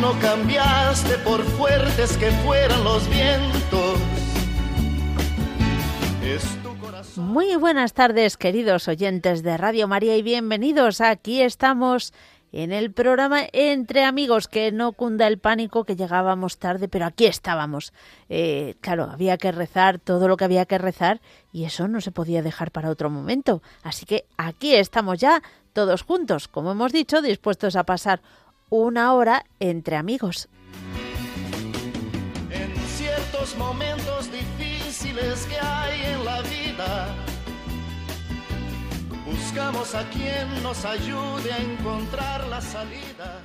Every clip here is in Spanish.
no cambiaste por fuertes que fueran los vientos. Muy buenas tardes, queridos oyentes de Radio María, y bienvenidos. Aquí estamos en el programa Entre Amigos, que no cunda el pánico que llegábamos tarde, pero aquí estábamos. Eh, claro, había que rezar todo lo que había que rezar y eso no se podía dejar para otro momento. Así que aquí estamos ya, todos juntos, como hemos dicho, dispuestos a pasar una hora entre amigos. En ciertos momentos difíciles que hay en la vida, buscamos a quien nos ayude a encontrar la salida.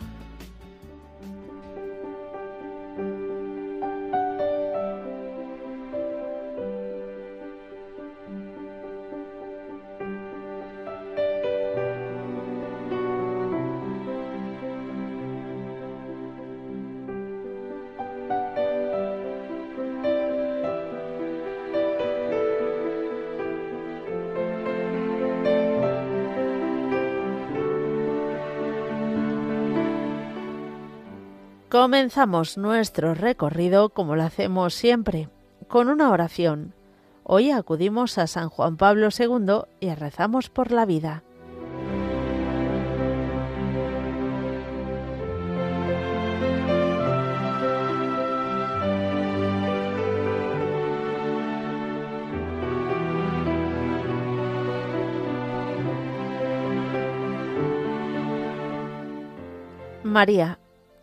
Comenzamos nuestro recorrido como lo hacemos siempre, con una oración. Hoy acudimos a San Juan Pablo II y rezamos por la vida. María,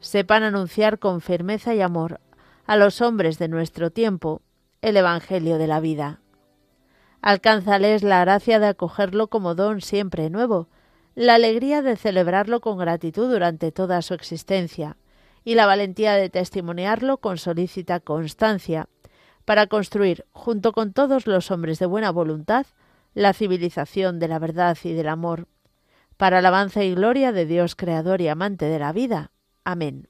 sepan anunciar con firmeza y amor a los hombres de nuestro tiempo el Evangelio de la vida. Alcánzales la gracia de acogerlo como don siempre nuevo, la alegría de celebrarlo con gratitud durante toda su existencia y la valentía de testimoniarlo con solícita constancia, para construir, junto con todos los hombres de buena voluntad, la civilización de la verdad y del amor, para alabanza y gloria de Dios Creador y amante de la vida, Amén.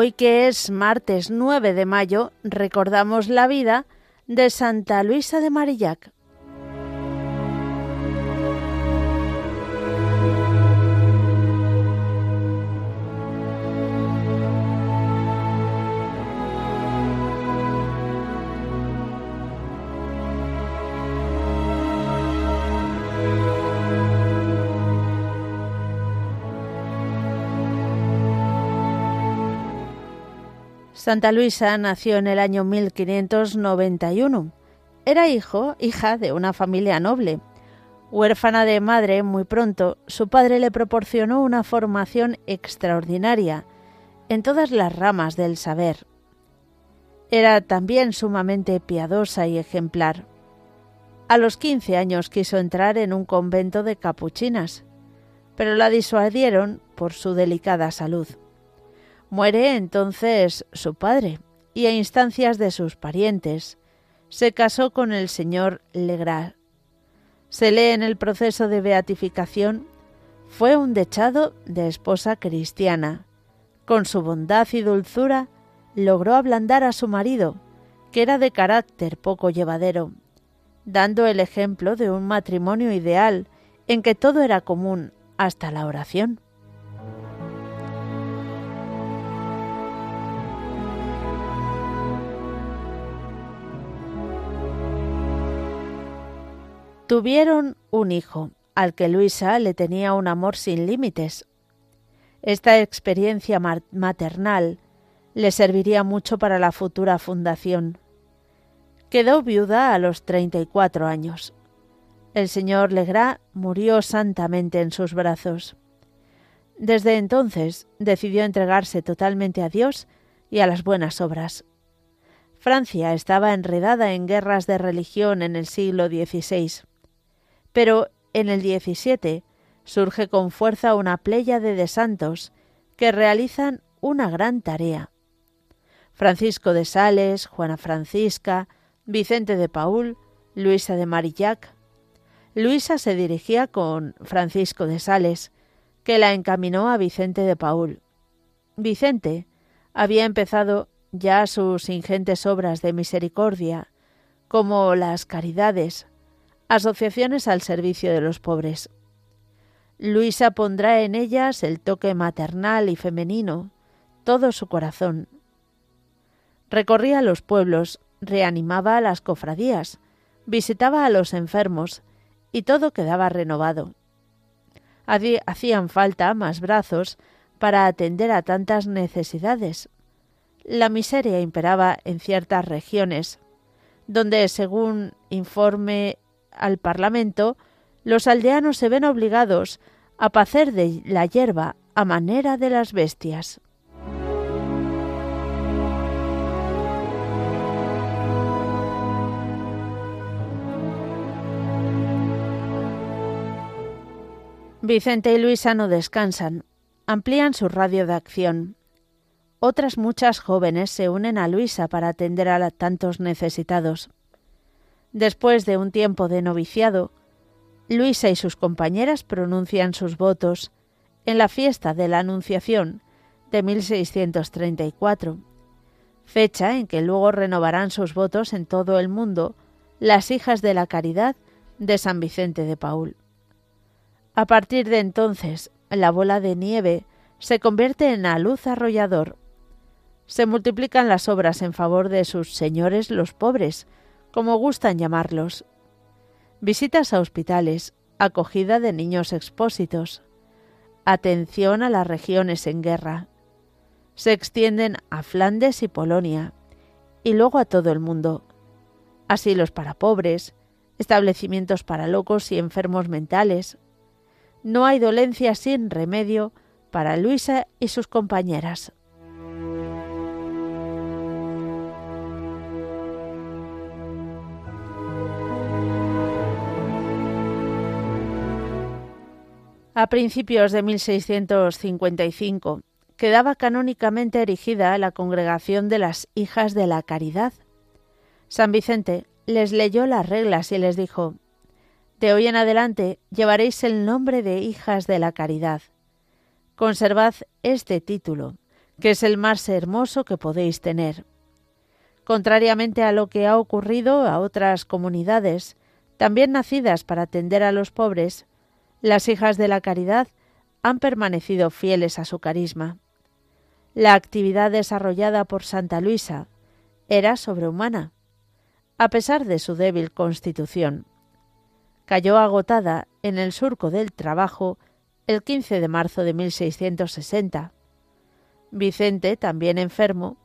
Hoy que es martes 9 de mayo, recordamos la vida de Santa Luisa de Marillac. Santa Luisa nació en el año 1591. Era hijo, hija de una familia noble. Huérfana de madre muy pronto, su padre le proporcionó una formación extraordinaria en todas las ramas del saber. Era también sumamente piadosa y ejemplar. A los 15 años quiso entrar en un convento de capuchinas, pero la disuadieron por su delicada salud. Muere entonces su padre y a instancias de sus parientes se casó con el señor Legras. Se lee en el proceso de beatificación fue un dechado de esposa cristiana. Con su bondad y dulzura logró ablandar a su marido, que era de carácter poco llevadero, dando el ejemplo de un matrimonio ideal en que todo era común hasta la oración. Tuvieron un hijo, al que Luisa le tenía un amor sin límites. Esta experiencia maternal le serviría mucho para la futura fundación. Quedó viuda a los 34 años. El señor Legras murió santamente en sus brazos. Desde entonces decidió entregarse totalmente a Dios y a las buenas obras. Francia estaba enredada en guerras de religión en el siglo XVI. Pero en el 17 surge con fuerza una pléyade de santos que realizan una gran tarea. Francisco de Sales, Juana Francisca, Vicente de Paul, Luisa de Marillac. Luisa se dirigía con Francisco de Sales, que la encaminó a Vicente de Paul. Vicente había empezado ya sus ingentes obras de misericordia, como las caridades, asociaciones al servicio de los pobres. Luisa pondrá en ellas el toque maternal y femenino, todo su corazón. Recorría los pueblos, reanimaba a las cofradías, visitaba a los enfermos, y todo quedaba renovado. Hacían falta más brazos para atender a tantas necesidades. La miseria imperaba en ciertas regiones, donde, según informe al Parlamento, los aldeanos se ven obligados a pacer de la hierba a manera de las bestias. Vicente y Luisa no descansan, amplían su radio de acción. Otras muchas jóvenes se unen a Luisa para atender a tantos necesitados. Después de un tiempo de noviciado, Luisa y sus compañeras pronuncian sus votos en la fiesta de la Anunciación de 1634, fecha en que luego renovarán sus votos en todo el mundo las hijas de la caridad de San Vicente de Paul. A partir de entonces, la bola de nieve se convierte en la luz arrollador. Se multiplican las obras en favor de sus señores los pobres, como gustan llamarlos. Visitas a hospitales, acogida de niños expósitos, atención a las regiones en guerra. Se extienden a Flandes y Polonia, y luego a todo el mundo. Asilos para pobres, establecimientos para locos y enfermos mentales. No hay dolencia sin remedio para Luisa y sus compañeras. A principios de 1655 quedaba canónicamente erigida la congregación de las Hijas de la Caridad. San Vicente les leyó las reglas y les dijo, De hoy en adelante llevaréis el nombre de Hijas de la Caridad. Conservad este título, que es el más hermoso que podéis tener. Contrariamente a lo que ha ocurrido a otras comunidades, también nacidas para atender a los pobres, las hijas de la caridad han permanecido fieles a su carisma. La actividad desarrollada por Santa Luisa era sobrehumana, a pesar de su débil constitución. Cayó agotada en el surco del trabajo el 15 de marzo de 1660. Vicente, también enfermo,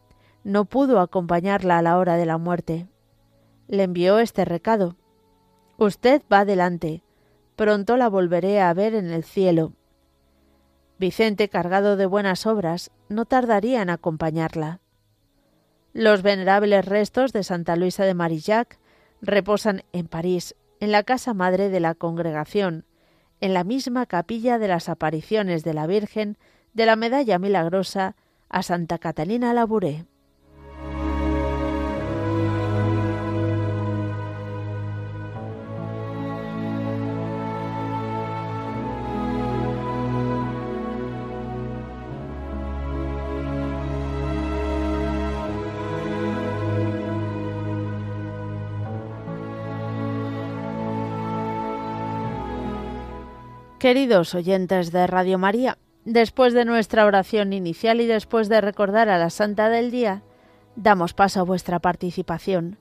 no pudo acompañarla a la hora de la muerte. Le envió este recado. Usted va adelante. Pronto la volveré a ver en el cielo. Vicente, cargado de buenas obras, no tardaría en acompañarla. Los venerables restos de Santa Luisa de Marillac reposan en París, en la casa madre de la congregación, en la misma capilla de las apariciones de la Virgen de la Medalla Milagrosa a Santa Catalina Labouré. Queridos oyentes de Radio María, después de nuestra oración inicial y después de recordar a la Santa del Día, damos paso a vuestra participación.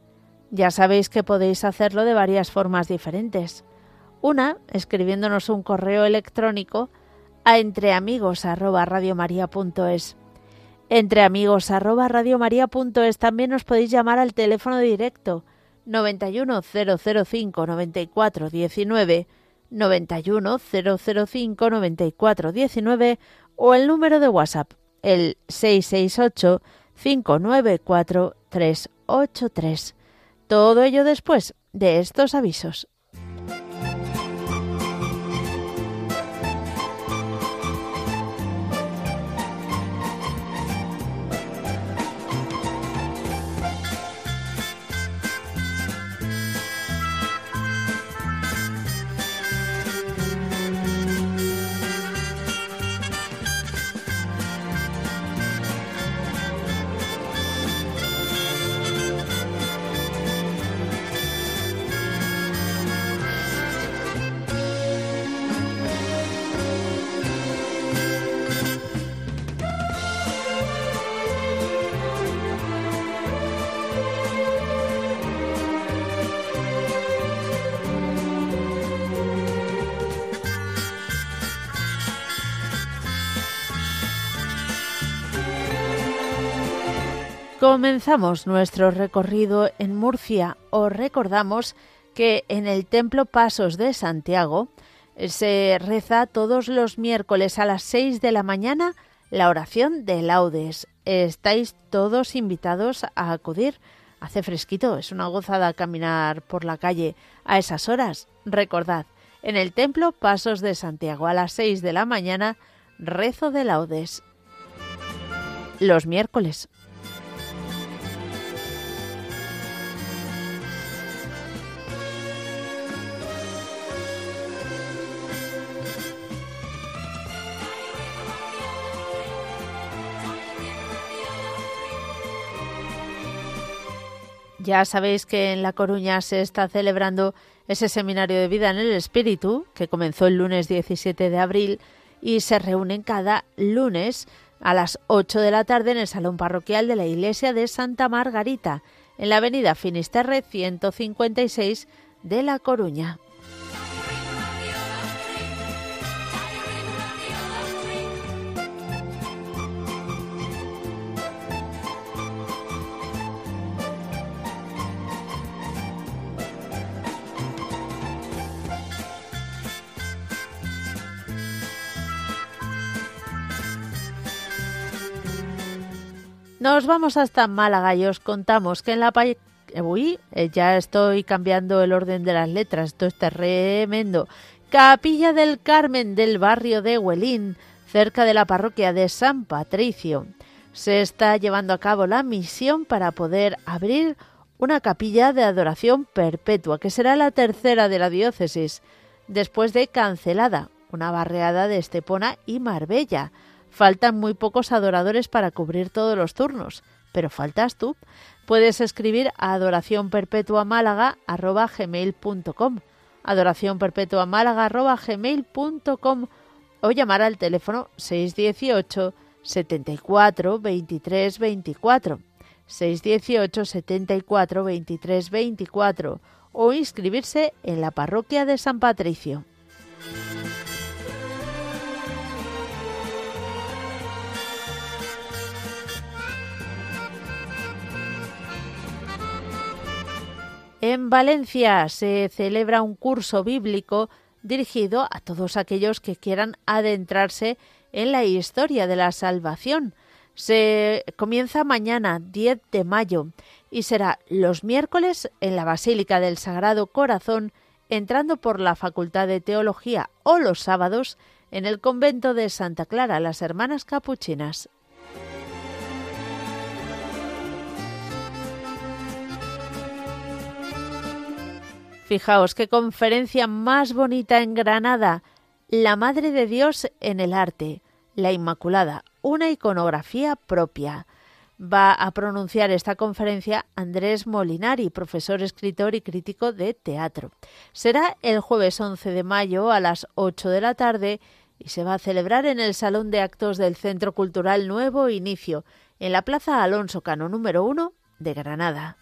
Ya sabéis que podéis hacerlo de varias formas diferentes. Una, escribiéndonos un correo electrónico a entreamigos@radiomaria.es. Entreamigos@radiomaria.es también nos podéis llamar al teléfono directo 91005 94 19 91 005 94 19 o el número de WhatsApp, el 668 594 383. Todo ello después de estos avisos. Comenzamos nuestro recorrido en Murcia. Os recordamos que en el Templo Pasos de Santiago eh, se reza todos los miércoles a las 6 de la mañana la oración de laudes. Estáis todos invitados a acudir. Hace fresquito, es una gozada caminar por la calle a esas horas. Recordad, en el Templo Pasos de Santiago a las 6 de la mañana, rezo de laudes. Los miércoles. Ya sabéis que en La Coruña se está celebrando ese seminario de vida en el espíritu, que comenzó el lunes 17 de abril y se reúnen cada lunes a las 8 de la tarde en el Salón Parroquial de la Iglesia de Santa Margarita, en la avenida Finisterre 156 de La Coruña. Nos vamos hasta Málaga y os contamos que en la Uy, eh, ya estoy cambiando el orden de las letras, esto es tremendo. Capilla del Carmen del barrio de Huelín, cerca de la parroquia de San Patricio. Se está llevando a cabo la misión para poder abrir una capilla de adoración perpetua, que será la tercera de la diócesis, después de cancelada, una barreada de Estepona y Marbella Faltan muy pocos adoradores para cubrir todos los turnos, pero faltas tú. Puedes escribir a adoraciónperpetuamálaga.gmail.com adoraciónperpetuamálaga.gmail.com o llamar al teléfono 618 74 23 24 618 74 23 24 o inscribirse en la parroquia de San Patricio. En Valencia se celebra un curso bíblico dirigido a todos aquellos que quieran adentrarse en la historia de la salvación. Se comienza mañana, 10 de mayo, y será los miércoles en la Basílica del Sagrado Corazón, entrando por la Facultad de Teología o los sábados en el convento de Santa Clara, las Hermanas Capuchinas. Fijaos qué conferencia más bonita en Granada. La Madre de Dios en el arte, la Inmaculada, una iconografía propia. Va a pronunciar esta conferencia Andrés Molinari, profesor, escritor y crítico de teatro. Será el jueves 11 de mayo a las 8 de la tarde y se va a celebrar en el Salón de Actos del Centro Cultural Nuevo Inicio, en la Plaza Alonso Cano número 1 de Granada.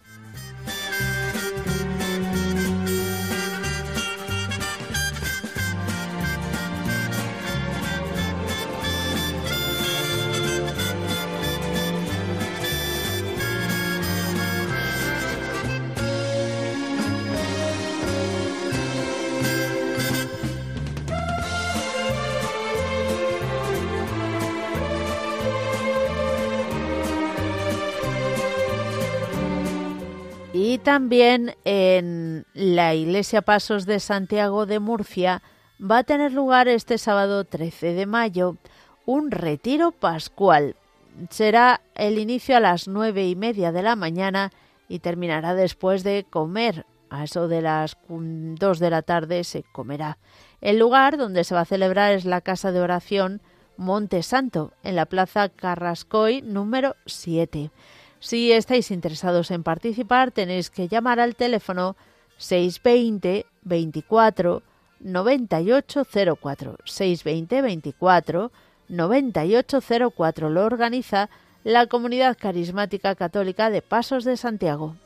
También en la Iglesia Pasos de Santiago de Murcia va a tener lugar este sábado 13 de mayo un retiro pascual. Será el inicio a las nueve y media de la mañana y terminará después de comer. A eso de las dos de la tarde se comerá. El lugar donde se va a celebrar es la Casa de Oración Monte Santo, en la Plaza Carrascoy número 7. Si estáis interesados en participar, tenéis que llamar al teléfono 620 24 9804 620 24 9804 lo organiza la Comunidad Carismática Católica de Pasos de Santiago.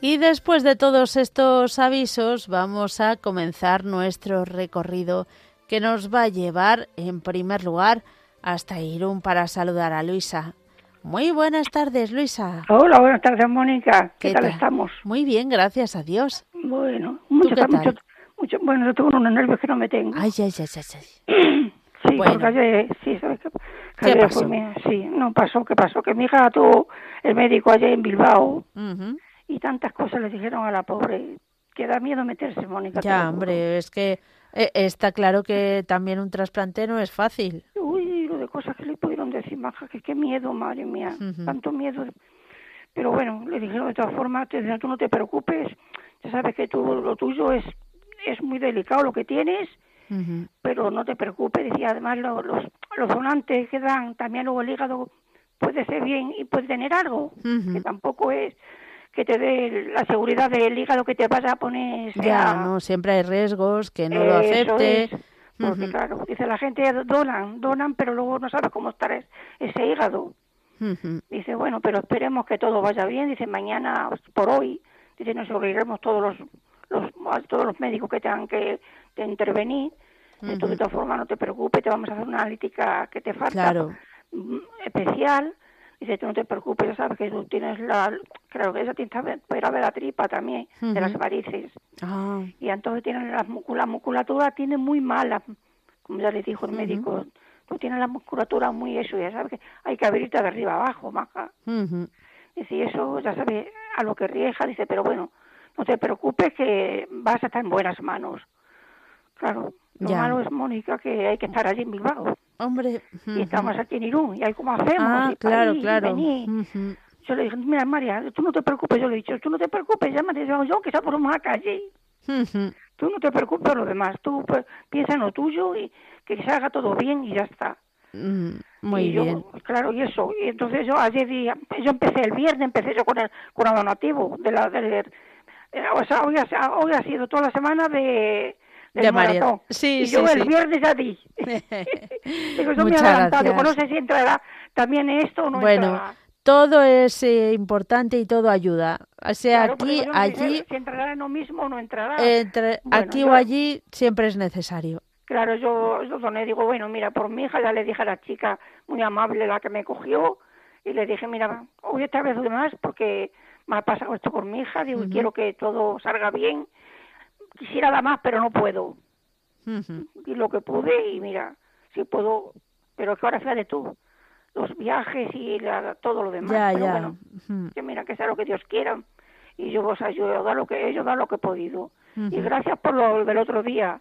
Y después de todos estos avisos vamos a comenzar nuestro recorrido que nos va a llevar en primer lugar hasta Irún para saludar a Luisa. Muy buenas tardes, Luisa. Hola, buenas tardes, Mónica. ¿Qué, tal, estamos? Muy bien, gracias a Dios. Bueno, mucho, mucho, mucho, bueno, yo tengo unos nervios que no me tengo. Ay, ay, ay, ay. sí, porque ayer, sí, ¿sabes qué? ¿Qué pasó? sí, no pasó, ¿qué pasó? Que mi hija tuvo el médico ayer en Bilbao y tantas cosas le dijeron a la pobre que da miedo meterse, Mónica. Ya, hombre, es que eh, está claro que también un trasplante no es fácil. Uy, lo de cosas que le pudieron decir, maja, que qué miedo, madre mía, tanto miedo. Pero bueno, le dijeron de todas formas, te tú no te preocupes, ya sabes que tú, lo tuyo es, es muy delicado lo que tienes, pero no te preocupes, decía además los, los donantes que dan, también luego el hígado puede ser bien y puede tener algo, que tampoco es que te dé la seguridad del hígado que te vas a poner. Ya, no, siempre hay riesgos, que no lo acepte. porque claro, dice la gente donan, donan, pero luego no sabes cómo estar ese hígado. Dice, bueno, pero esperemos que todo vaya bien. Dice, mañana, por hoy, dice, nos reuniremos todos los, los, todos los médicos que tengan que, intervenir. De todas formas, no te preocupes, te vamos a hacer una analítica que te falta mm, especial Dice, tú no te preocupes, ya sabes que tú tienes la, que ella tiene pero de la tripa también, de las varices. Ah. Y entonces tienen la, la, musculatura tiene muy mala, como ya le dijo el médico. Tú tienes la musculatura muy eso, ya sabes que hay que abrirte de arriba abajo, maja. Dice, eso ya sabes a lo que rieja, dice, pero bueno, no te preocupes que vas a estar en buenas manos. Claro, lo malo es, Mónica, que hay que estar allí en Bilbao. Hombre. Y estamos aquí en Irún, y ahí como hacemos. Ah, claro, claro. Yo le dije, mira, María, tú no te preocupes, yo le he dicho, tú no te preocupes, llámate yo, yo que está por una calle. Tú no te preocupes por lo demás, tú pues, piensa en lo tuyo y que se haga todo bien y ya está. Mm, muy bien. Claro, y eso. Y entonces yo ayer día, yo empecé el viernes, empecé yo con el, con el donativo de la, de, o sea, hoy hoy ha sido toda la semana de de maratón. Sí, y sí, yo el viernes ya di. Digo, yo me he adelantado, no sé si entrará también esto o no bueno, todo es eh, importante y todo ayuda. O sea, aquí, allí... Si entrará en lo mismo o no entrará. Entre, aquí o allí siempre es necesario. Claro, yo, yo doné, digo, bueno, mira, por mi hija ya le dije a la chica muy amable, la que me cogió, y le dije, mira, hoy esta vez más porque me ha pasado esto por mi hija, digo, y quiero que todo salga bien quisiera dar más, pero no puedo. Y lo que pude, y mira, si puedo, pero que ahora de tú, los viajes y todo lo demás. Ya, pero ya. bueno, que mira, que sea lo que Dios quiera, y yo vos ayudo, dar lo que yo dar lo que he podido. Y gracias por lo del otro día,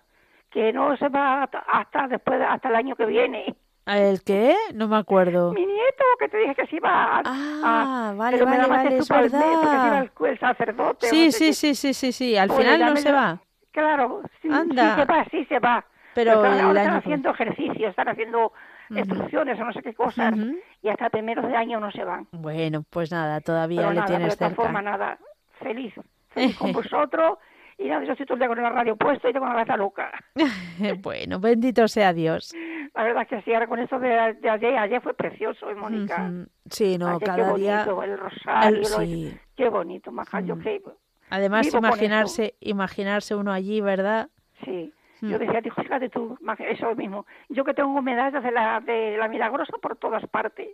que no se va hasta después, hasta el año que viene. ¿El qué? No me acuerdo. Mi nieto, que te dije que se iba a... Ah, vale, vale, vale, es verdad. El, sacerdote. Sí, sí, sí, sí, sí, sí, al pues final no se va. Claro, sí, Anda. sí se va, sí se va. Pero ahora están haciendo ejercicios, están haciendo instrucciones o no sé qué cosas, y hasta primeros de año no se van. Bueno, pues nada, todavía le tienes cerca. De todas formas, nada, feliz, feliz con vosotros y nada, yo estoy todo el día con la radio puesto y tengo la cabeza loca. bueno, bendito sea Dios. La verdad es que sí, ahora con eso de, ayer, ayer fue precioso, ¿eh, Mónica. Sí, no, cada qué día... el rosario, sí. qué bonito, maja, yo que... Además, imaginarse, imaginarse uno allí, ¿verdad? Sí. Yo decía, dijo, fíjate tú, eso mismo. Yo que tengo medallas de la, de la Milagrosa por todas partes.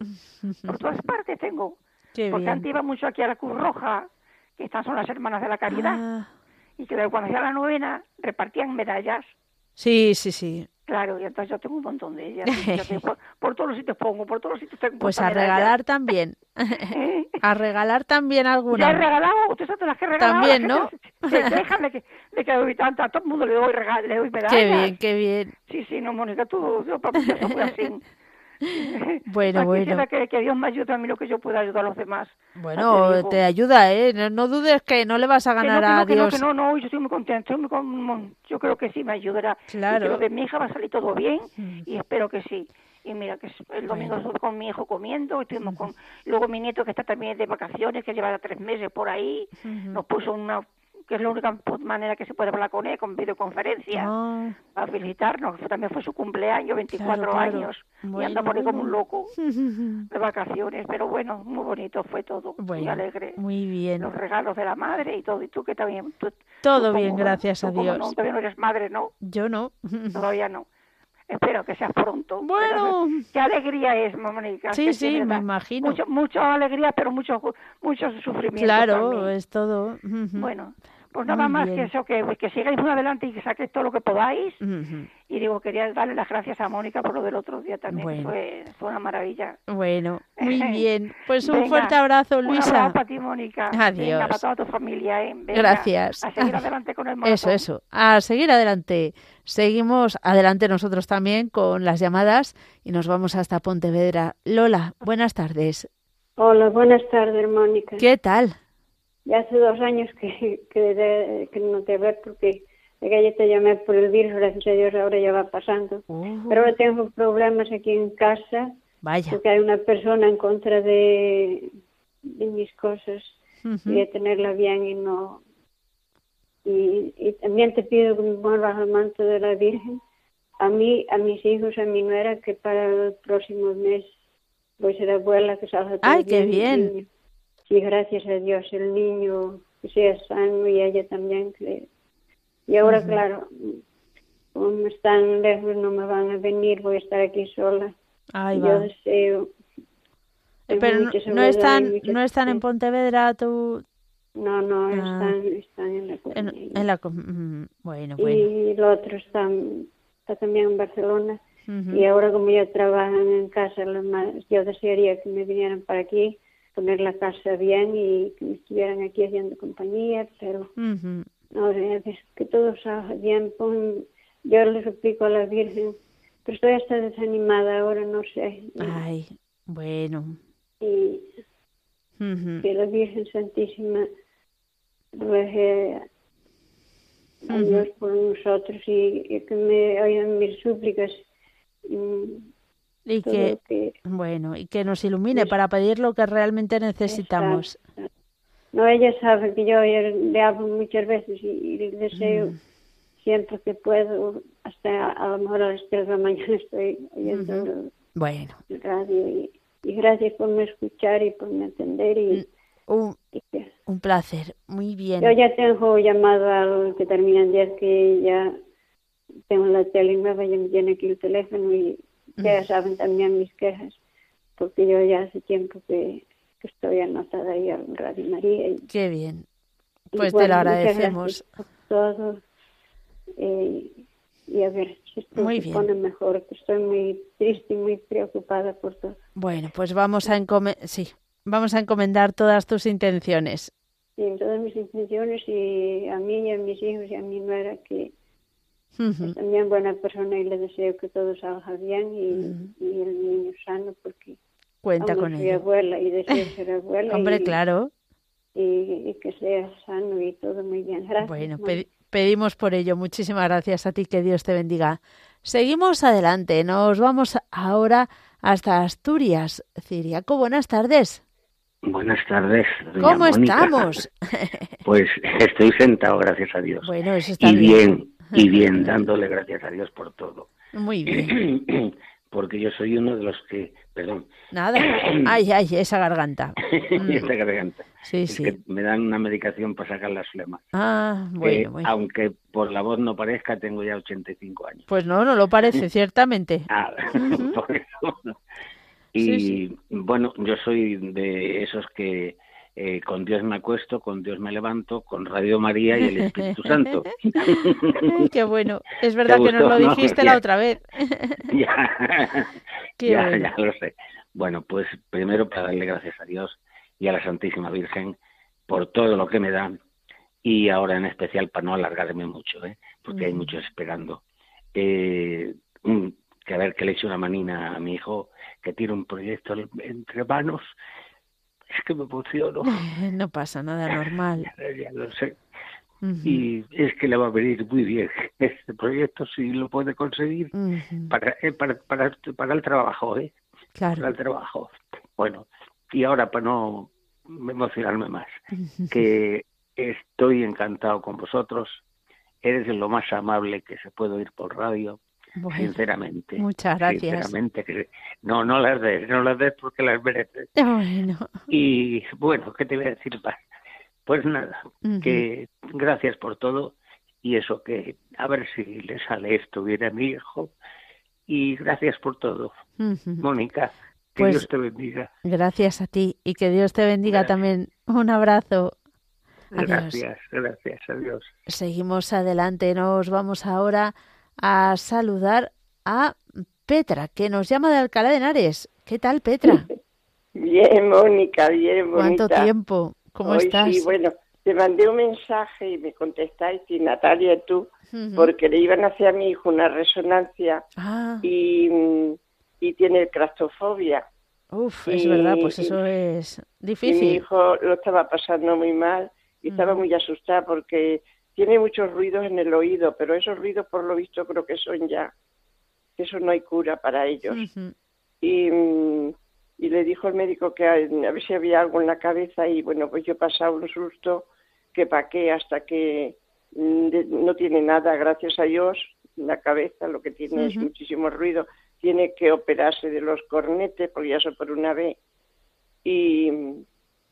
Por todas partes tengo. Porque antes iba mucho aquí a la Cruz Roja, que estas son las hermanas de la caridad. Ah y que cuando hacía la novena repartían medallas. Sí, sí, sí. Claro, y entonces yo tengo un montón de ellas. por, todos los sitios pongo, por todos los sitios tengo. Pues a regalar también. ¿Eh? A regalar también alguna. Ya he regalado, usted sabe las que he regalado. También, ¿no? déjame que, de que doy tanta, a todo el mundo le doy, regal, le doy medallas. Qué bien, qué bien. Sí, sí, no, Mónica, tú, yo, yo soy así. Bueno, bueno. Que, que, Dios me ayude a mí lo que yo pueda ayudar a los demás. Bueno, te, ayuda, ¿eh? No, dudes que no le vas a ganar a Dios. no, no, yo estoy muy contento. yo creo que sí me ayudará. Claro. de mi hija va a salir todo bien y espero que sí. Y mira, que el domingo estuve con mi hijo comiendo, estuvimos con... Luego mi nieto que está también de vacaciones, que lleva tres meses por ahí, nos puso una que es la única manera que se puede hablar con él, con videoconferencia, ah. a felicitarnos. También fue su cumpleaños, 24 años, y anda por ahí como un loco de vacaciones. Pero bueno, muy bonito fue todo, muy alegre. Muy bien. Los regalos de la madre y todo. Y tú que también. todo bien, gracias a Dios. No, todavía no eres madre, ¿no? Yo no. Todavía no. Espero que sea pronto. Bueno. Qué alegría es, Mónica. Sí, sí, me imagino. Mucho, mucha alegría, pero mucho, mucho sufrimiento. Claro, es todo. Bueno, pues nada más que eso, que, que sigáis muy adelante y que saquéis todo lo que podáis. Y digo, quería darle las gracias a Mónica por lo del otro día también, fue, fue una maravilla. Bueno, muy bien. Pues un fuerte abrazo, Luisa. Un abrazo para ti, Mónica. Adiós. para toda tu familia. ¿eh? Gracias. A seguir adelante con el maratón. Eso, eso. A seguir adelante. Seguimos adelante nosotros también con las llamadas y nos vamos hasta Pontevedra. Lola, buenas tardes. Hola, buenas tardes, Mónica. ¿Qué tal? Ya hace dos años que, que, que no te veo porque ya te llamé por el virus, gracias a Dios ahora ya va pasando. Uh. Pero ahora tengo problemas aquí en casa. Vaya. Porque hay una persona en contra de, de mis cosas. y de tenerla bien y no... Y, y también te pido que me pongas al manto de la Virgen a mí, a mis hijos, a mi nuera, que para el próximo mes voy a ser abuela, que salga todo ¡Ay, qué bien! Sí, gracias a Dios, el niño sea sano y ella también. Que... Y ahora, claro, como están lejos, no me van a venir, voy a estar aquí sola. Ay, Yo deseo... Pero no, están, no están en Pontevedra, tú... No, no, ah. están, están en la en, en la Bueno, bueno. Y los otros están está también en Barcelona. Y ahora como ya trabajan en casa, yo desearía que me vinieran para aquí, poner la casa bien y que me estuvieran aquí haciendo compañía, pero no, es que todo salga bien. yo le suplico a la Virgen, pero estoy hasta desanimada ahora, no sé. Ay, bueno. Y que la Virgen Santísima ruegue a Dios por nosotros y, que me oigan mis súplicas. Y, que, bueno, y que nos ilumine para pedir lo que realmente necesitamos. No, ella sabe que yo le hablo muchas veces y, le deseo siempre que puedo, hasta a lo mejor a las 3 de la mañana estoy oyendo bueno. el radio y, gracias por me escuchar y por me atender y, un, un placer, muy bien. Yo ya tengo llamado al que termina en 10 que ya tengo la tele nueva, ya me tiene aquí el teléfono y ya saben también mis quejas, porque yo ya hace tiempo que, estoy anotada ahí en Radio María. Y, Qué bien. Pues te lo agradecemos. todo. Eh, y a ver si esto se pone mejor, que estoy muy triste y muy preocupada por todo. Bueno, pues vamos a encomendar, sí, Vamos a encomendar todas tus intenciones. Sí, todas mis intenciones y a mí y a mis hijos y a mi nuera que es también buena persona y le deseo que todo salga bien y, el niño sano porque cuenta con soy abuela y deseo ser abuela. Hombre, claro. Y, que sea sano y todo muy bien. Gracias. Bueno, pedimos por ello. Muchísimas gracias a ti. Que Dios te bendiga. Seguimos adelante. Nos vamos ahora hasta Asturias. Ciriaco, buenas tardes. Buenas tardes. ¿Cómo estamos? Pues estoy sentado, gracias a Dios. Bueno, eso está y bien. Y bien, dándole gracias a Dios por todo. Muy bien. Porque yo soy uno de los que, perdón. Nada. Ay, ay, esa garganta. esa garganta. Sí, sí. Que me dan una medicación para sacar las flemas. Ah, bueno, bueno. Aunque por la voz no parezca, tengo ya 85 años. Pues no, no lo parece, ciertamente. Ah, por eso. Y bueno, yo soy de esos que eh, con Dios me acuesto, con Dios me levanto, con Radio María y el Espíritu Santo. Qué bueno. Es verdad que nos lo dijiste la otra vez. ya, ya, ya lo sé. Bueno, pues primero para darle gracias a Dios y a la Santísima Virgen por todo lo que me dan y ahora en especial para no alargarme mucho, ¿eh? porque hay muchos esperando. Eh, que a ver que le eche una manina a mi hijo que tiene un proyecto entre manos, es que me emociono. No pasa nada normal. ya, lo sé. Y es que le va a venir muy bien este proyecto si lo puede conseguir para, eh, para, para, para, el trabajo, ¿eh? Claro. Para el trabajo. Bueno, y ahora para no emocionarme más, que estoy encantado con vosotros, eres lo más amable que se puede oír por radio sinceramente. Muchas gracias. Sinceramente, no, no las des, no las des porque las mereces. Bueno. Y bueno, ¿qué te voy a decir Pues nada, que gracias por todo y eso que a ver si le sale esto bien a mi hijo y gracias por todo. Mónica, que pues Dios te bendiga. Gracias a ti y que Dios te bendiga también. Un abrazo. Gracias, gracias, adiós. Seguimos adelante, nos vamos ahora a saludar a Petra, que nos llama de Alcalá de Henares. ¿Qué tal, Petra? Bien, Mónica, bien, ¿Cuánto tiempo? ¿Cómo estás? Sí, bueno, te mandé un mensaje y me contestáis, y Natalia tú, porque le iban a hacer a mi hijo una resonancia ah. y, y tiene claustrofobia. Uf, es verdad, pues eso es difícil. mi hijo lo estaba pasando muy mal y estaba muy asustada porque tiene muchos ruidos en el oído, pero esos ruidos por lo visto creo que son ya, que eso no hay cura para ellos. Y y le dijo el médico que a, ver si había algo en la cabeza y bueno, pues yo he pasado un susto que pa' qué hasta que mm, no tiene nada, gracias a Dios, la cabeza lo que tiene es muchísimo ruido, tiene que operarse de los cornetes porque ya soy por una vez. Y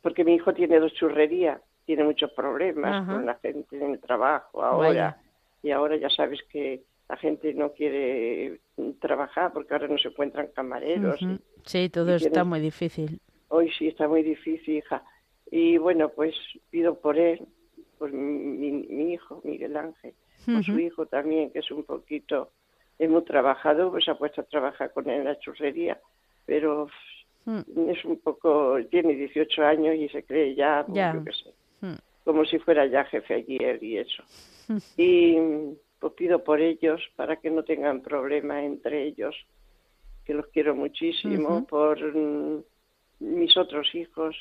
porque mi hijo tiene dos churrerías, tiene muchos problemas con la gente en el trabajo ahora y ahora ya sabes que la gente no quiere trabajar porque ahora no se encuentran camareros. sí, todo está muy difícil. Hoy sí está muy difícil, hija. Y bueno, pues pido por él, por mi, hijo, Miguel Ángel, por su hijo también, que es un poquito, es muy trabajador, pues ha puesto a trabajar con él en la churrería, pero mm. es un poco, tiene 18 años y se cree ya, pues, yo qué sé, mm. como si fuera ya jefe allí él y eso. Y pues pido por ellos para que no tengan problemas entre ellos, que los quiero muchísimo, por mm, mis otros hijos,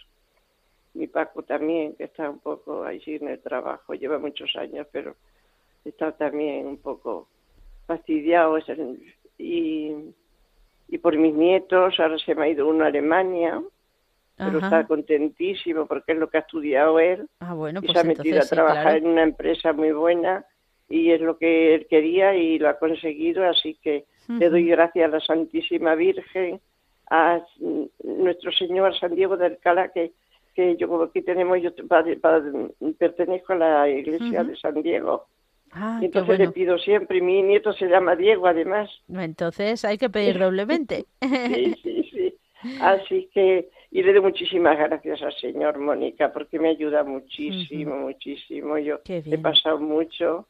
mi Paco también, que está un poco ahí sin el trabajo, lleva muchos años, pero está también un poco fastidiado. Y, y por mis nietos, ahora se me ha ido uno a Alemania, pero está contentísimo porque es lo que ha estudiado él. Ah, bueno, y pues se ha metido a trabajar en una empresa muy buena y es lo que él quería y lo ha conseguido, así que le doy gracias a la Santísima Virgen, a nuestro Señor San Diego del Cala, que, que yo como aquí tenemos, yo pertenezco a la iglesia de San Diego. Ah, entonces le pido siempre, mi nieto se llama Diego además. Entonces hay que pedir doblemente. sí, sí, sí. Así que, y le doy muchísimas gracias al Señor, Mónica, porque me ayuda muchísimo, muchísimo. Yo he pasado mucho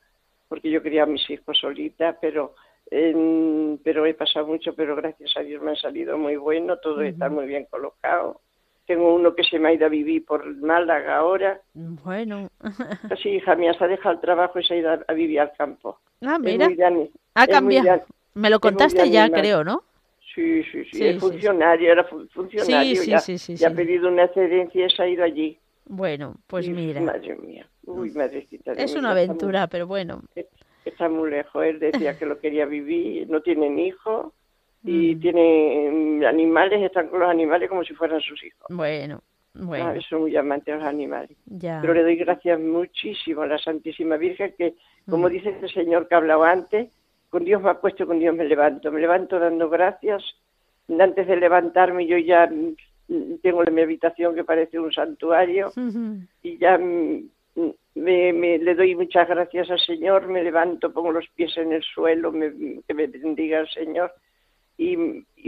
porque yo quería a mis hijos solita, pero pero he pasado mucho, pero gracias a Dios me han salido muy bueno, todo está muy bien colocado. Tengo uno que se me ha ido a vivir por Málaga ahora. Bueno. sí, hija mía, se ha dejado el trabajo y se ha ido a, vivir al campo. Ah, mira. ha cambiado. me lo contaste ya, creo, ¿no? Sí, sí, sí, es funcionario, era funcionario. Sí, ya, ya ha pedido una excedencia y se ha ido allí. Bueno, pues mira. Madre mía. Uy, madrecita. es una aventura, pero bueno. Está muy lejos. Él decía que lo quería vivir, no tienen hijos y mm. tiene mm, animales, están con los animales como si fueran sus hijos. Bueno, bueno. Ah, son muy amantes los animales. Pero le doy gracias muchísimo a la Santísima Virgen que, como mm. dice el Señor que hablaba antes, con Dios me apuesto, con Dios me levanto. Me levanto dando gracias. Antes de levantarme yo ya tengo en mi habitación que parece un santuario y ya me, le doy muchas gracias al Señor, me levanto, pongo los pies en el suelo, me, que me bendiga el Señor. Y,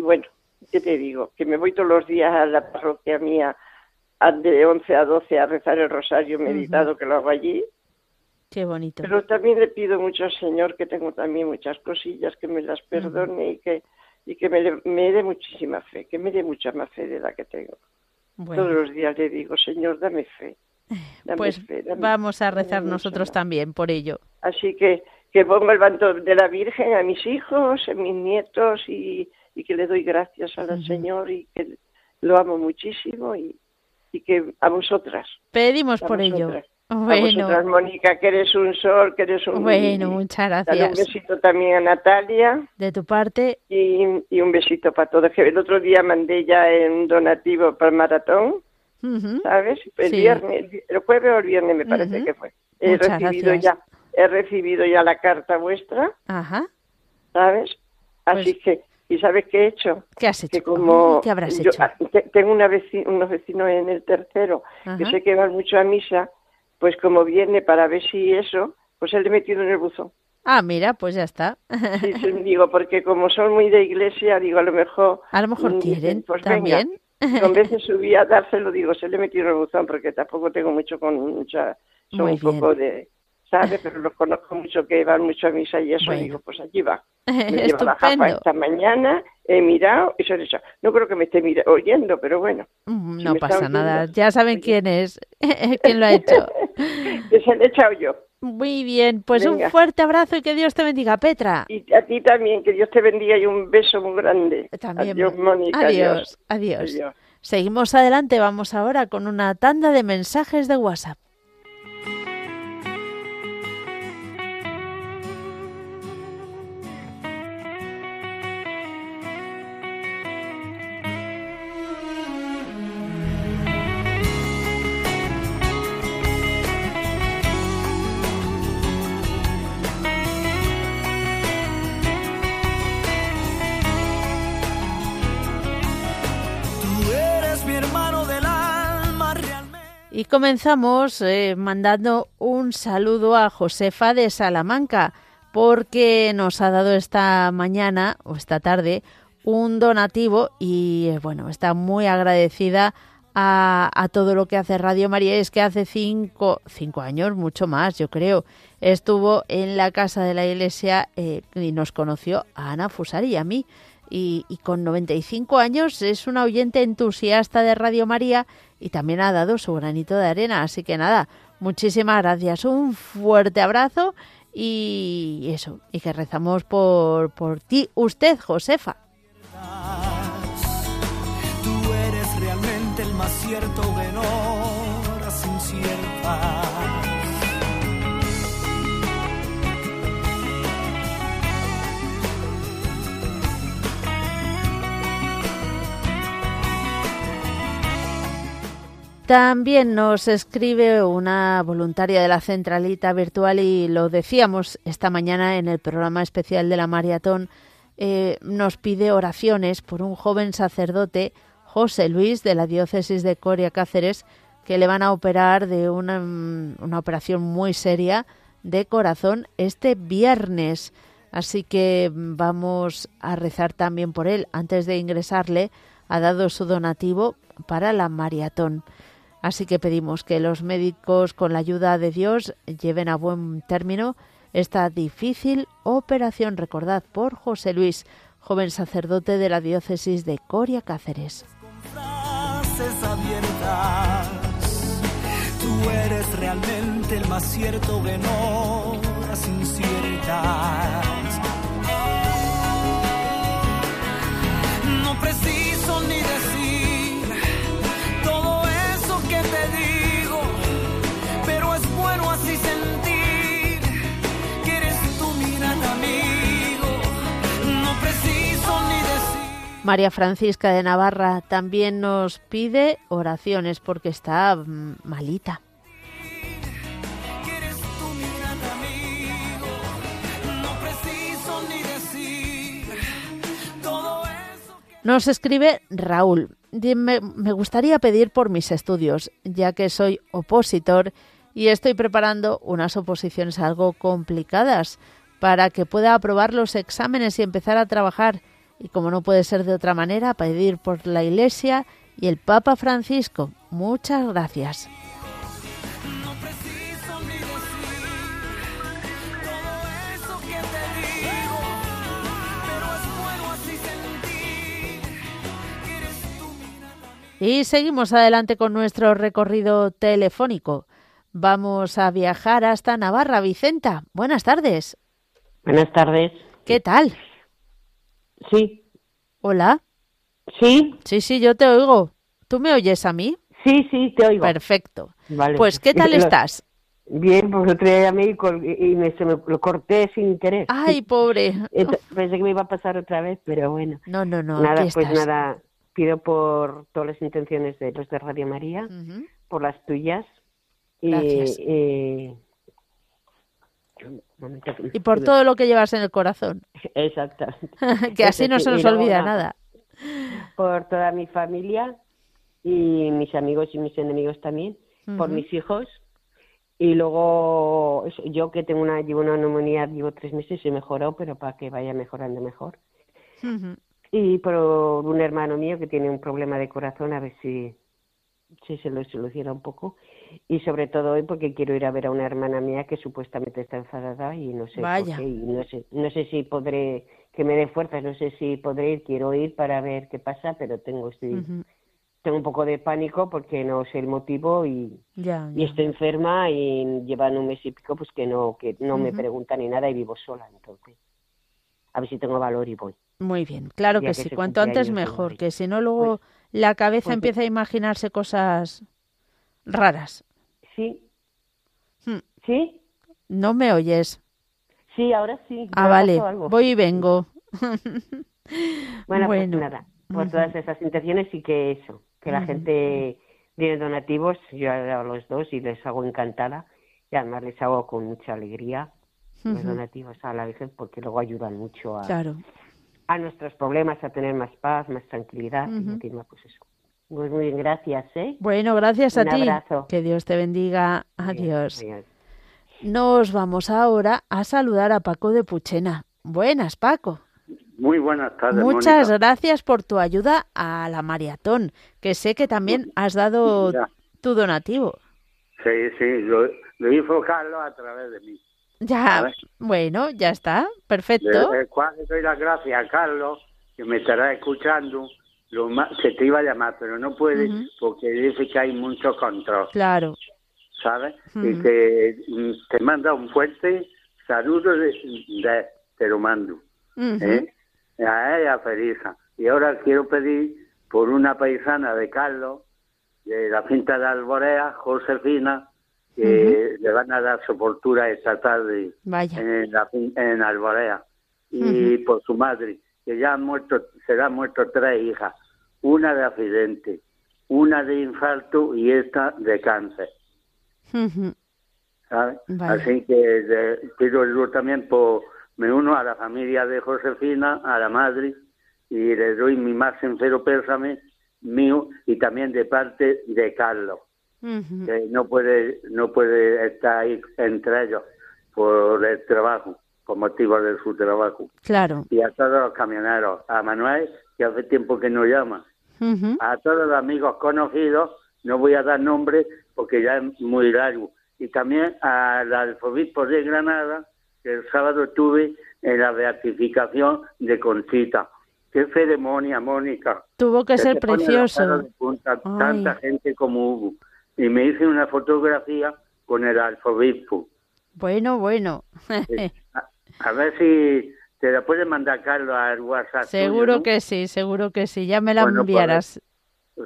bueno, ¿qué te digo? Que me voy todos los días a la parroquia mía de 11 a 12 a rezar el rosario meditado, que lo hago allí. Qué bonito. Pero también le pido mucho al Señor que tengo también muchas cosillas, que me las perdone y que, y que me, me, dé muchísima fe, que me dé mucha más fe de la que tengo. Todos los días le digo, Señor, dame fe pues vamos a rezar nosotros también por ello. Así que que pongo el manto de la Virgen a mis hijos, a mis nietos y, que le doy gracias al Señor y que lo amo muchísimo y, que a vosotras. Pedimos por ello. Bueno. A vosotras, Mónica, que eres un sol, que eres un... Bueno, muchas gracias. un besito también a Natalia. De tu parte. Y, y un besito para todos. El otro día mandé ya un donativo para el maratón ¿sabes? El viernes, el jueves o el viernes me parece que fue. He recibido ya, he recibido ya la carta vuestra, Ajá. ¿sabes? Así pues que, ¿y sabes qué he hecho? ¿Qué has hecho? Que como ¿Qué habrás hecho? Ah, tengo una unos vecinos en el tercero que sé que van mucho a misa, pues como viene para ver si eso, pues él le he metido en el buzón. Ah, mira, pues ya está. sí, digo, porque como son muy de iglesia, digo, a lo mejor... A lo mejor mm, quieren pues también. Con veces subí a dárselo, digo, se le metí el buzón porque tampoco tengo mucho con mucha, son un poco de, Pero los conozco mucho que van mucho a misa y eso, digo, pues allí va. Me lleva la japa esta mañana, he mirado y se dicho, no creo que me esté oyendo, pero bueno. Mm, no pasa nada, ya saben quién es, quién lo ha hecho. que se lo he echado yo. Muy bien, pues un fuerte abrazo y que Dios te bendiga, Petra. Y a ti también, que Dios te bendiga y un beso muy grande. También. Adiós, Mónica. adiós. adiós. Seguimos adelante, vamos ahora con una tanda de mensajes de WhatsApp. Comenzamos eh, mandando un saludo a Josefa de Salamanca, porque nos ha dado esta mañana o esta tarde un donativo y eh, bueno, está muy agradecida a, todo lo que hace Radio María. Es que hace cinco, cinco años, mucho más, yo creo, estuvo en la casa de la iglesia eh, y nos conoció a Ana Fusari y a mí. Y, y, con 95 años es una oyente entusiasta de Radio María y también ha dado su granito de arena. Así que nada, muchísimas gracias, un fuerte abrazo y eso, y que rezamos por, por ti, usted, Josefa. Tú eres realmente el más cierto de También nos escribe una voluntaria de la centralita virtual y lo decíamos esta mañana en el programa especial de la maratón. Eh, nos pide oraciones por un joven sacerdote, José Luis, de la diócesis de Coria Cáceres, que le van a operar de una, una operación muy seria de corazón este viernes. Así que vamos a rezar también por él. Antes de ingresarle, ha dado su donativo para la maratón. Así que pedimos que los médicos, con la ayuda de Dios, lleven a buen término esta difícil operación. Recordad por José Luis, joven sacerdote de la diócesis de Coria Cáceres. Tú eres realmente el más cierto no María Francisca de Navarra también nos pide oraciones porque está mm, malita. Nos escribe Raúl. Me, me, gustaría pedir por mis estudios, ya que soy opositor y estoy preparando unas oposiciones algo complicadas para que pueda aprobar los exámenes y empezar a trabajar y como no puede ser de otra manera, pedir por la Iglesia y el Papa Francisco. Muchas gracias. Y seguimos adelante con nuestro recorrido telefónico. Vamos a viajar hasta Navarra. Vicenta, buenas tardes. Buenas tardes. ¿Qué tal? Sí. Hola. Sí. Sí, sí, yo te oigo. ¿Tú me oyes a mí? Sí, sí, te oigo. Perfecto. Vale. Pues, ¿qué tal estás? Bien, pues otro día llamé y, y me, se me lo corté sin querer. Ay, pobre. Pensé que me iba a pasar otra vez, pero bueno. No, no, no. Nada, pues nada. Pido por todas las intenciones de los de Radio María, por las tuyas. Gracias. Y, y por todo lo que llevas en el corazón. Exacto. que así no se nos olvida nada. Por toda mi familia y mis amigos y mis enemigos también, por mis hijos. Y luego yo que tengo una, llevo una neumonía, llevo tres meses y he mejorado, pero para que vaya mejorando mejor. Y por un hermano mío que tiene un problema de corazón, a ver si, si se lo soluciona un poco. Y sobre todo hoy porque quiero ir a ver a una hermana mía que supuestamente está enfadada y no sé Vaya. y no sé no sé si podré que me dé fuerzas no sé si podré ir quiero ir para ver qué pasa pero tengo estoy tengo un poco de pánico porque no sé el motivo y, y estoy enferma y llevan un mes y pico pues que no que no me preguntan ni nada y vivo sola entonces a ver si tengo valor y voy. Muy bien claro que, sí cuanto antes mejor que si no luego pues la cabeza pues empieza a imaginarse cosas raras. Sí. Hmm. ¿Sí? No me oyes. Sí, ahora sí. Ah, vale. Voy y vengo. bueno, pues nada. Por todas esas intenciones y que eso, que la gente viene donativos, yo hago los dos y les hago encantada y además les hago con mucha alegría los donativos a la Virgen porque luego ayudan mucho a, claro. A nuestros problemas, a tener más paz, más tranquilidad y encima pues eso Pues muy bien, gracias, ¿eh? Bueno, gracias a Un ti. abrazo. Que Dios te bendiga. Adiós. Nos vamos ahora a saludar a Paco de Puchena. Buenas, Paco. Muy buenas tardes. Muchas Mónica. gracias por tu ayuda a la maratón, que sé que también has dado Ya. tu donativo. Sí, sí, lo, lo hizo Carlos a través de mí. Ya, bueno, ya está, Le, perfecto. el cual le doy las gracias a Carlos, que me estará escuchando, lo más, que te iba a llamar, pero no puede porque dice que hay mucho control, Claro. ¿sabes? Y que mm, te manda un fuerte saludo de, de- te lo mando. ¿eh? A ella, Felisa. Y ahora quiero pedir por una paisana de Carlos, de la finta de Alborea, Josefina, que le van a dar sepultura esta tarde Vaya. en, la, en Alborea. Y por su madre, que ya han muerto, se le han muerto tres hijas, una de accidente, una de infarto y esta de cáncer. Así que de- pido yo también por, me uno a la familia de Josefina, a la madre, y le doy mi más sincero pésame mío y también de parte de Carlos, Que no puede, no puede estar ahí entre ellos por el trabajo, por motivo de su trabajo. Claro. Y a todos los camioneros, a Manuel, que hace tiempo que no llama, a todos los amigos conocidos, no voy a dar nombre porque ya es muy largo, y también al arzobispo de Granada, que el sábado estuve en la beatificación de Conchita. Qué ceremonia, Mónica. Tuvo que Se ser precioso. punta, tanta gente como hubo. Y me hice una fotografía con el arzobispo. Bueno, bueno. A, a ver si te la puede mandar Carlos al WhatsApp. tuyo, seguro ¿no? que sí, seguro que sí. Ya me la Bueno, pues, enviarás.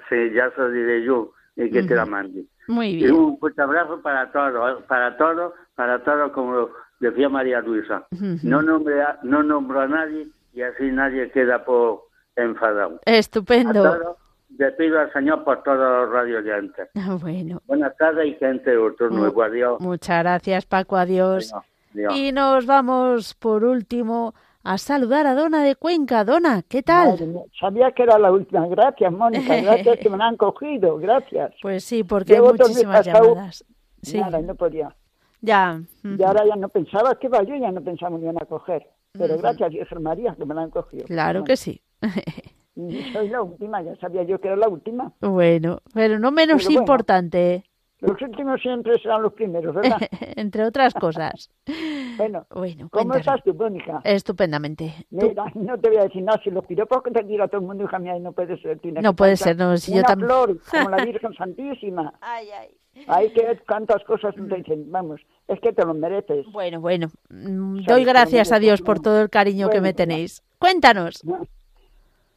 Sí, ya se lo diré yo y que te la mande. Muy Y bien. un fuerte abrazo para todos, ¿eh? para todos, para todos, como decía María Luisa. No nombre no nombro a nadie y así nadie queda por enfadado. Estupendo. Le pido al Señor por todos los radio oyentes. Ah, Bueno, Buenas tardes y gente otro Mu- nuevo. Adiós. muchas gracias, Paco. Adiós. Adiós. Adiós. Y nos vamos por último a saludar a Dona de Cuenca. Dona, ¿qué tal? Sabía que era la última. Gracias, Mónica. Gracias que me la han cogido. Gracias. Pues sí, porque hay Llevo el muchísimas llamadas. Sí, Nada, no podía. ya. Y ahora ya no pensaba que iba yo, ya no pensaba que me iban a coger. Pero gracias, Virgen María, que me la han cogido. Claro que sí. Y soy la última, ya sabía yo que era la última. Bueno, pero no menos Pero bueno. importante, Los últimos siempre serán los primeros, ¿verdad? entre otras cosas. Bueno, Bueno, ¿cómo estás tú, Mónica? Estupendamente. Tú- Mira, no te voy a decir nada, si los piropos que te tira todo el mundo, hija mía, no puede ser. tiene No que puede ser, no, si yo Una tam- flor, como la Virgen Santísima. Ay, ay. Hay que tantas cosas, te dicen, vamos, es que te lo mereces. Bueno, bueno. mm, Doy que gracias a Dios por todo el cariño que Bueno, me tenéis. Cuéntanos. ¿no?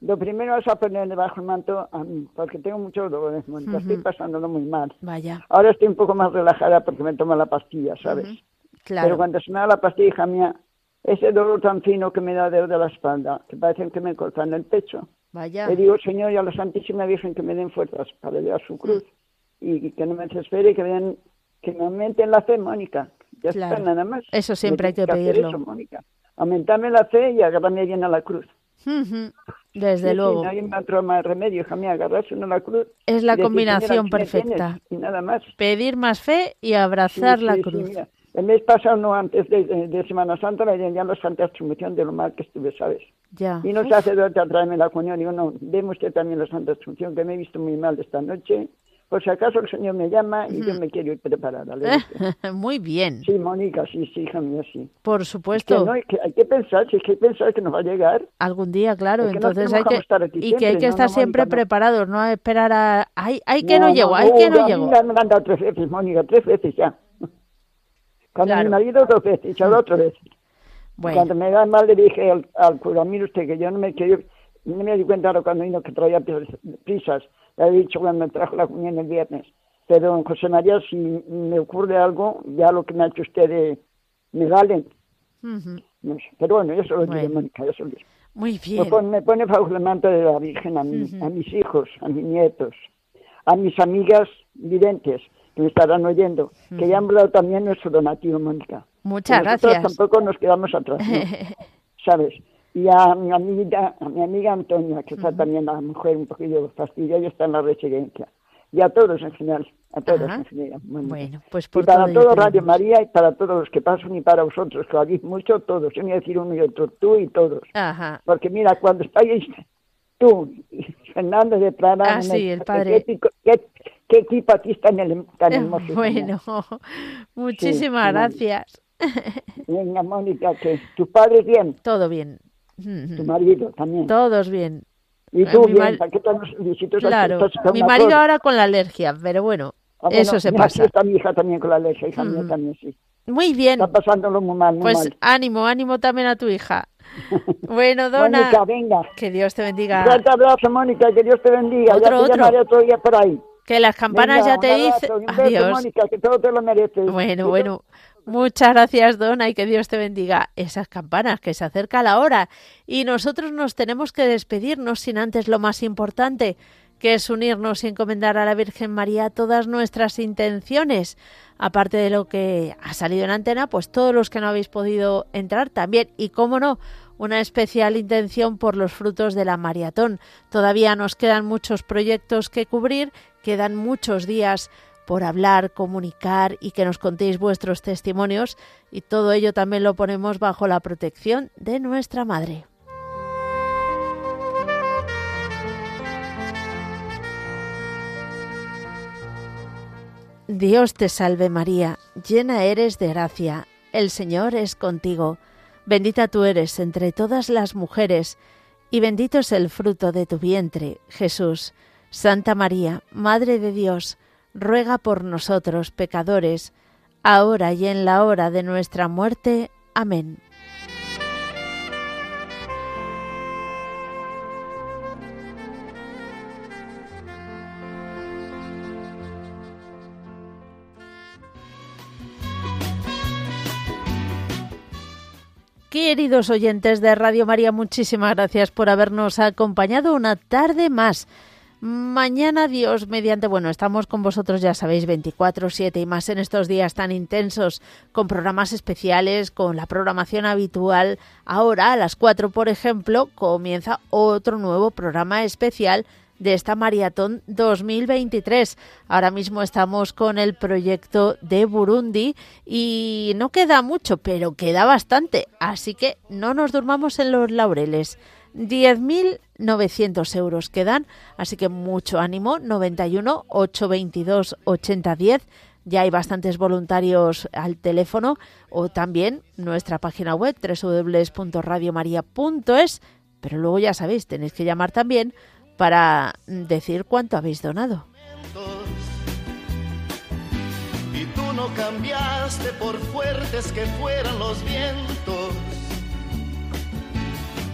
Lo primero es a poner debajo el manto porque tengo muchos dolores, Mónica, estoy Ujú. pasándolo muy mal. Vaya, Ahora estoy un poco más relajada porque me tomo la pastilla, ¿sabes? Pero claro. cuando se me da la pastilla, hija mía, ese dolor tan fino que me da de, de la espalda, que parece que me cortan el pecho, Vaya. le digo, Señor, y a la Santísima Virgen que me den fuerzas para llevar su cruz y que no me desespere y que, vean, que me aumenten la fe, Mónica. Ya Claro. está, nada más. Eso siempre hay que hacer pedirlo. eso, Mónica. Aumentarme la fe y agarrarme bien a la cruz. Ujú, Desde Sí, luego. no hay otro más remedio, agarrarse uno la cruz. Es la decir, combinación "Señor, aquí me perfecta. tienes", Y nada más. Pedir más fe y abrazar Sí, la sí, cruz. El mes pasado, no antes de, de- Semana Santa, me dieron ya la Santa Extremación de lo mal que estuve, ¿sabes? Ya. Y no se hace de otra traerme la comunión. Digo, no, deme usted también la Santa Extremación, que me he visto muy mal esta noche. Por si acaso el Señor me llama y yo me quiero ir preparada. Muy bien. Sí, Mónica, sí, sí, hija mía, sí. Por Que supuesto. no, hay que, hay que pensar, si es que hay que pensar que nos va a llegar. Algún día, claro. Es que Entonces hay que estar aquí y que hay siempre, que no, estar no, siempre Mónica, no. preparados, no esperar a ay, ay que no, llego, ay que a no llego. Me han mandado tres veces, Mónica, tres veces ya. Cuando Claro. mi marido dos veces, y ahora otra vez. Bueno, Cuando me da mal le dije al, al cura, mire usted que yo no me que yo no me di cuenta ahora cuando vino que traía pris- prisas. Le he dicho cuando me trajo la comunión el viernes. Pero don José María, si me ocurre algo, ya lo que me ha hecho usted de, me vale. ujú, No sé. Pero bueno, yo se lo Bueno. Mónica, yo se lo diré. muy Me bien. pone, me pone el manto de la Virgen a, mí, Ujú. a mis hijos, a mis nietos, a mis amigas videntes que me estarán oyendo, que ya han dado también nuestro donativo, Mónica. Muchas nosotros gracias. tampoco nos quedamos atrás, ¿no? ¿sabes? Y a mi amiga, a mi amiga Antonia, que está también la mujer un poquillo fastidiada, está en la residencia. Y a todos en general, a todos en general. Bueno, pues por y para todo Radio María y para todos los que pasan y para vosotros, que habéis mucho, todos. Yo voy a decir uno y otro, tú y todos. Ajá. Porque mira, cuando estáis tú Fernando de Prada, ah, sí, el padre. ¿qué, equipo aquí está en el, tan hermoso? Bueno, muchísimas gracias. Venga, Mónica, que tu padre bien. Todo bien. Tu marido también. Todos bien. Y tú bien, ¿qué Claro, mi marido ahora con la alergia, pero bueno, ah, eso se pasa. está mi hija también con la alergia, hija mía también, sí. Muy bien. Está pasándolo muy mal, muy Pues ánimo, ánimo también a tu hija. Bueno, Dona. Mónica, venga. Que Dios te bendiga. Un fuerte abrazo, Mónica, que Dios te bendiga. Otro, ya te otro. otro día por ahí. Que las campanas ya te dicen. Adiós. Mónica, que todo te lo mereces. Bueno, bueno. Muchas gracias, Dona, y que Dios te bendiga. Esas campanas, que se acerca la hora. Y nosotros nos tenemos que despedirnos sin antes lo más importante, que es unirnos y encomendar a la Virgen María todas nuestras intenciones. Aparte de lo que ha salido en antena, pues todos los que no habéis podido entrar también. Y cómo no, una especial intención por los frutos de la maratón. Todavía nos quedan muchos proyectos que cubrir, quedan muchos días por hablar, comunicar y que nos contéis vuestros testimonios y todo ello también lo ponemos bajo la protección de nuestra Madre. Dios te salve María, llena eres de gracia, el Señor es contigo, bendita tú eres entre todas las mujeres, y bendito es el fruto de tu vientre, Jesús. Santa María, Madre de Dios, ruega por nosotros pecadores, ahora y en la hora de nuestra muerte. Amén. Queridos oyentes de Radio María, muchísimas gracias por habernos acompañado una tarde más. Mañana, Dios mediante, bueno, estamos con vosotros, ya sabéis, 24-7 y más en estos días tan intensos, con programas especiales, con la programación habitual. Ahora, a las 4, por ejemplo, comienza otro nuevo programa especial de esta maratón 2023. Ahora mismo estamos con el proyecto de Burundi y no queda mucho, pero queda bastante. Así que no nos durmamos en los laureles. 10.900 euros quedan, así que mucho ánimo, 91 822 8010. Ya hay bastantes voluntarios al teléfono o también nuestra página web www.radiomaria.es, pero luego ya sabéis, tenéis que llamar también para decir cuánto habéis donado.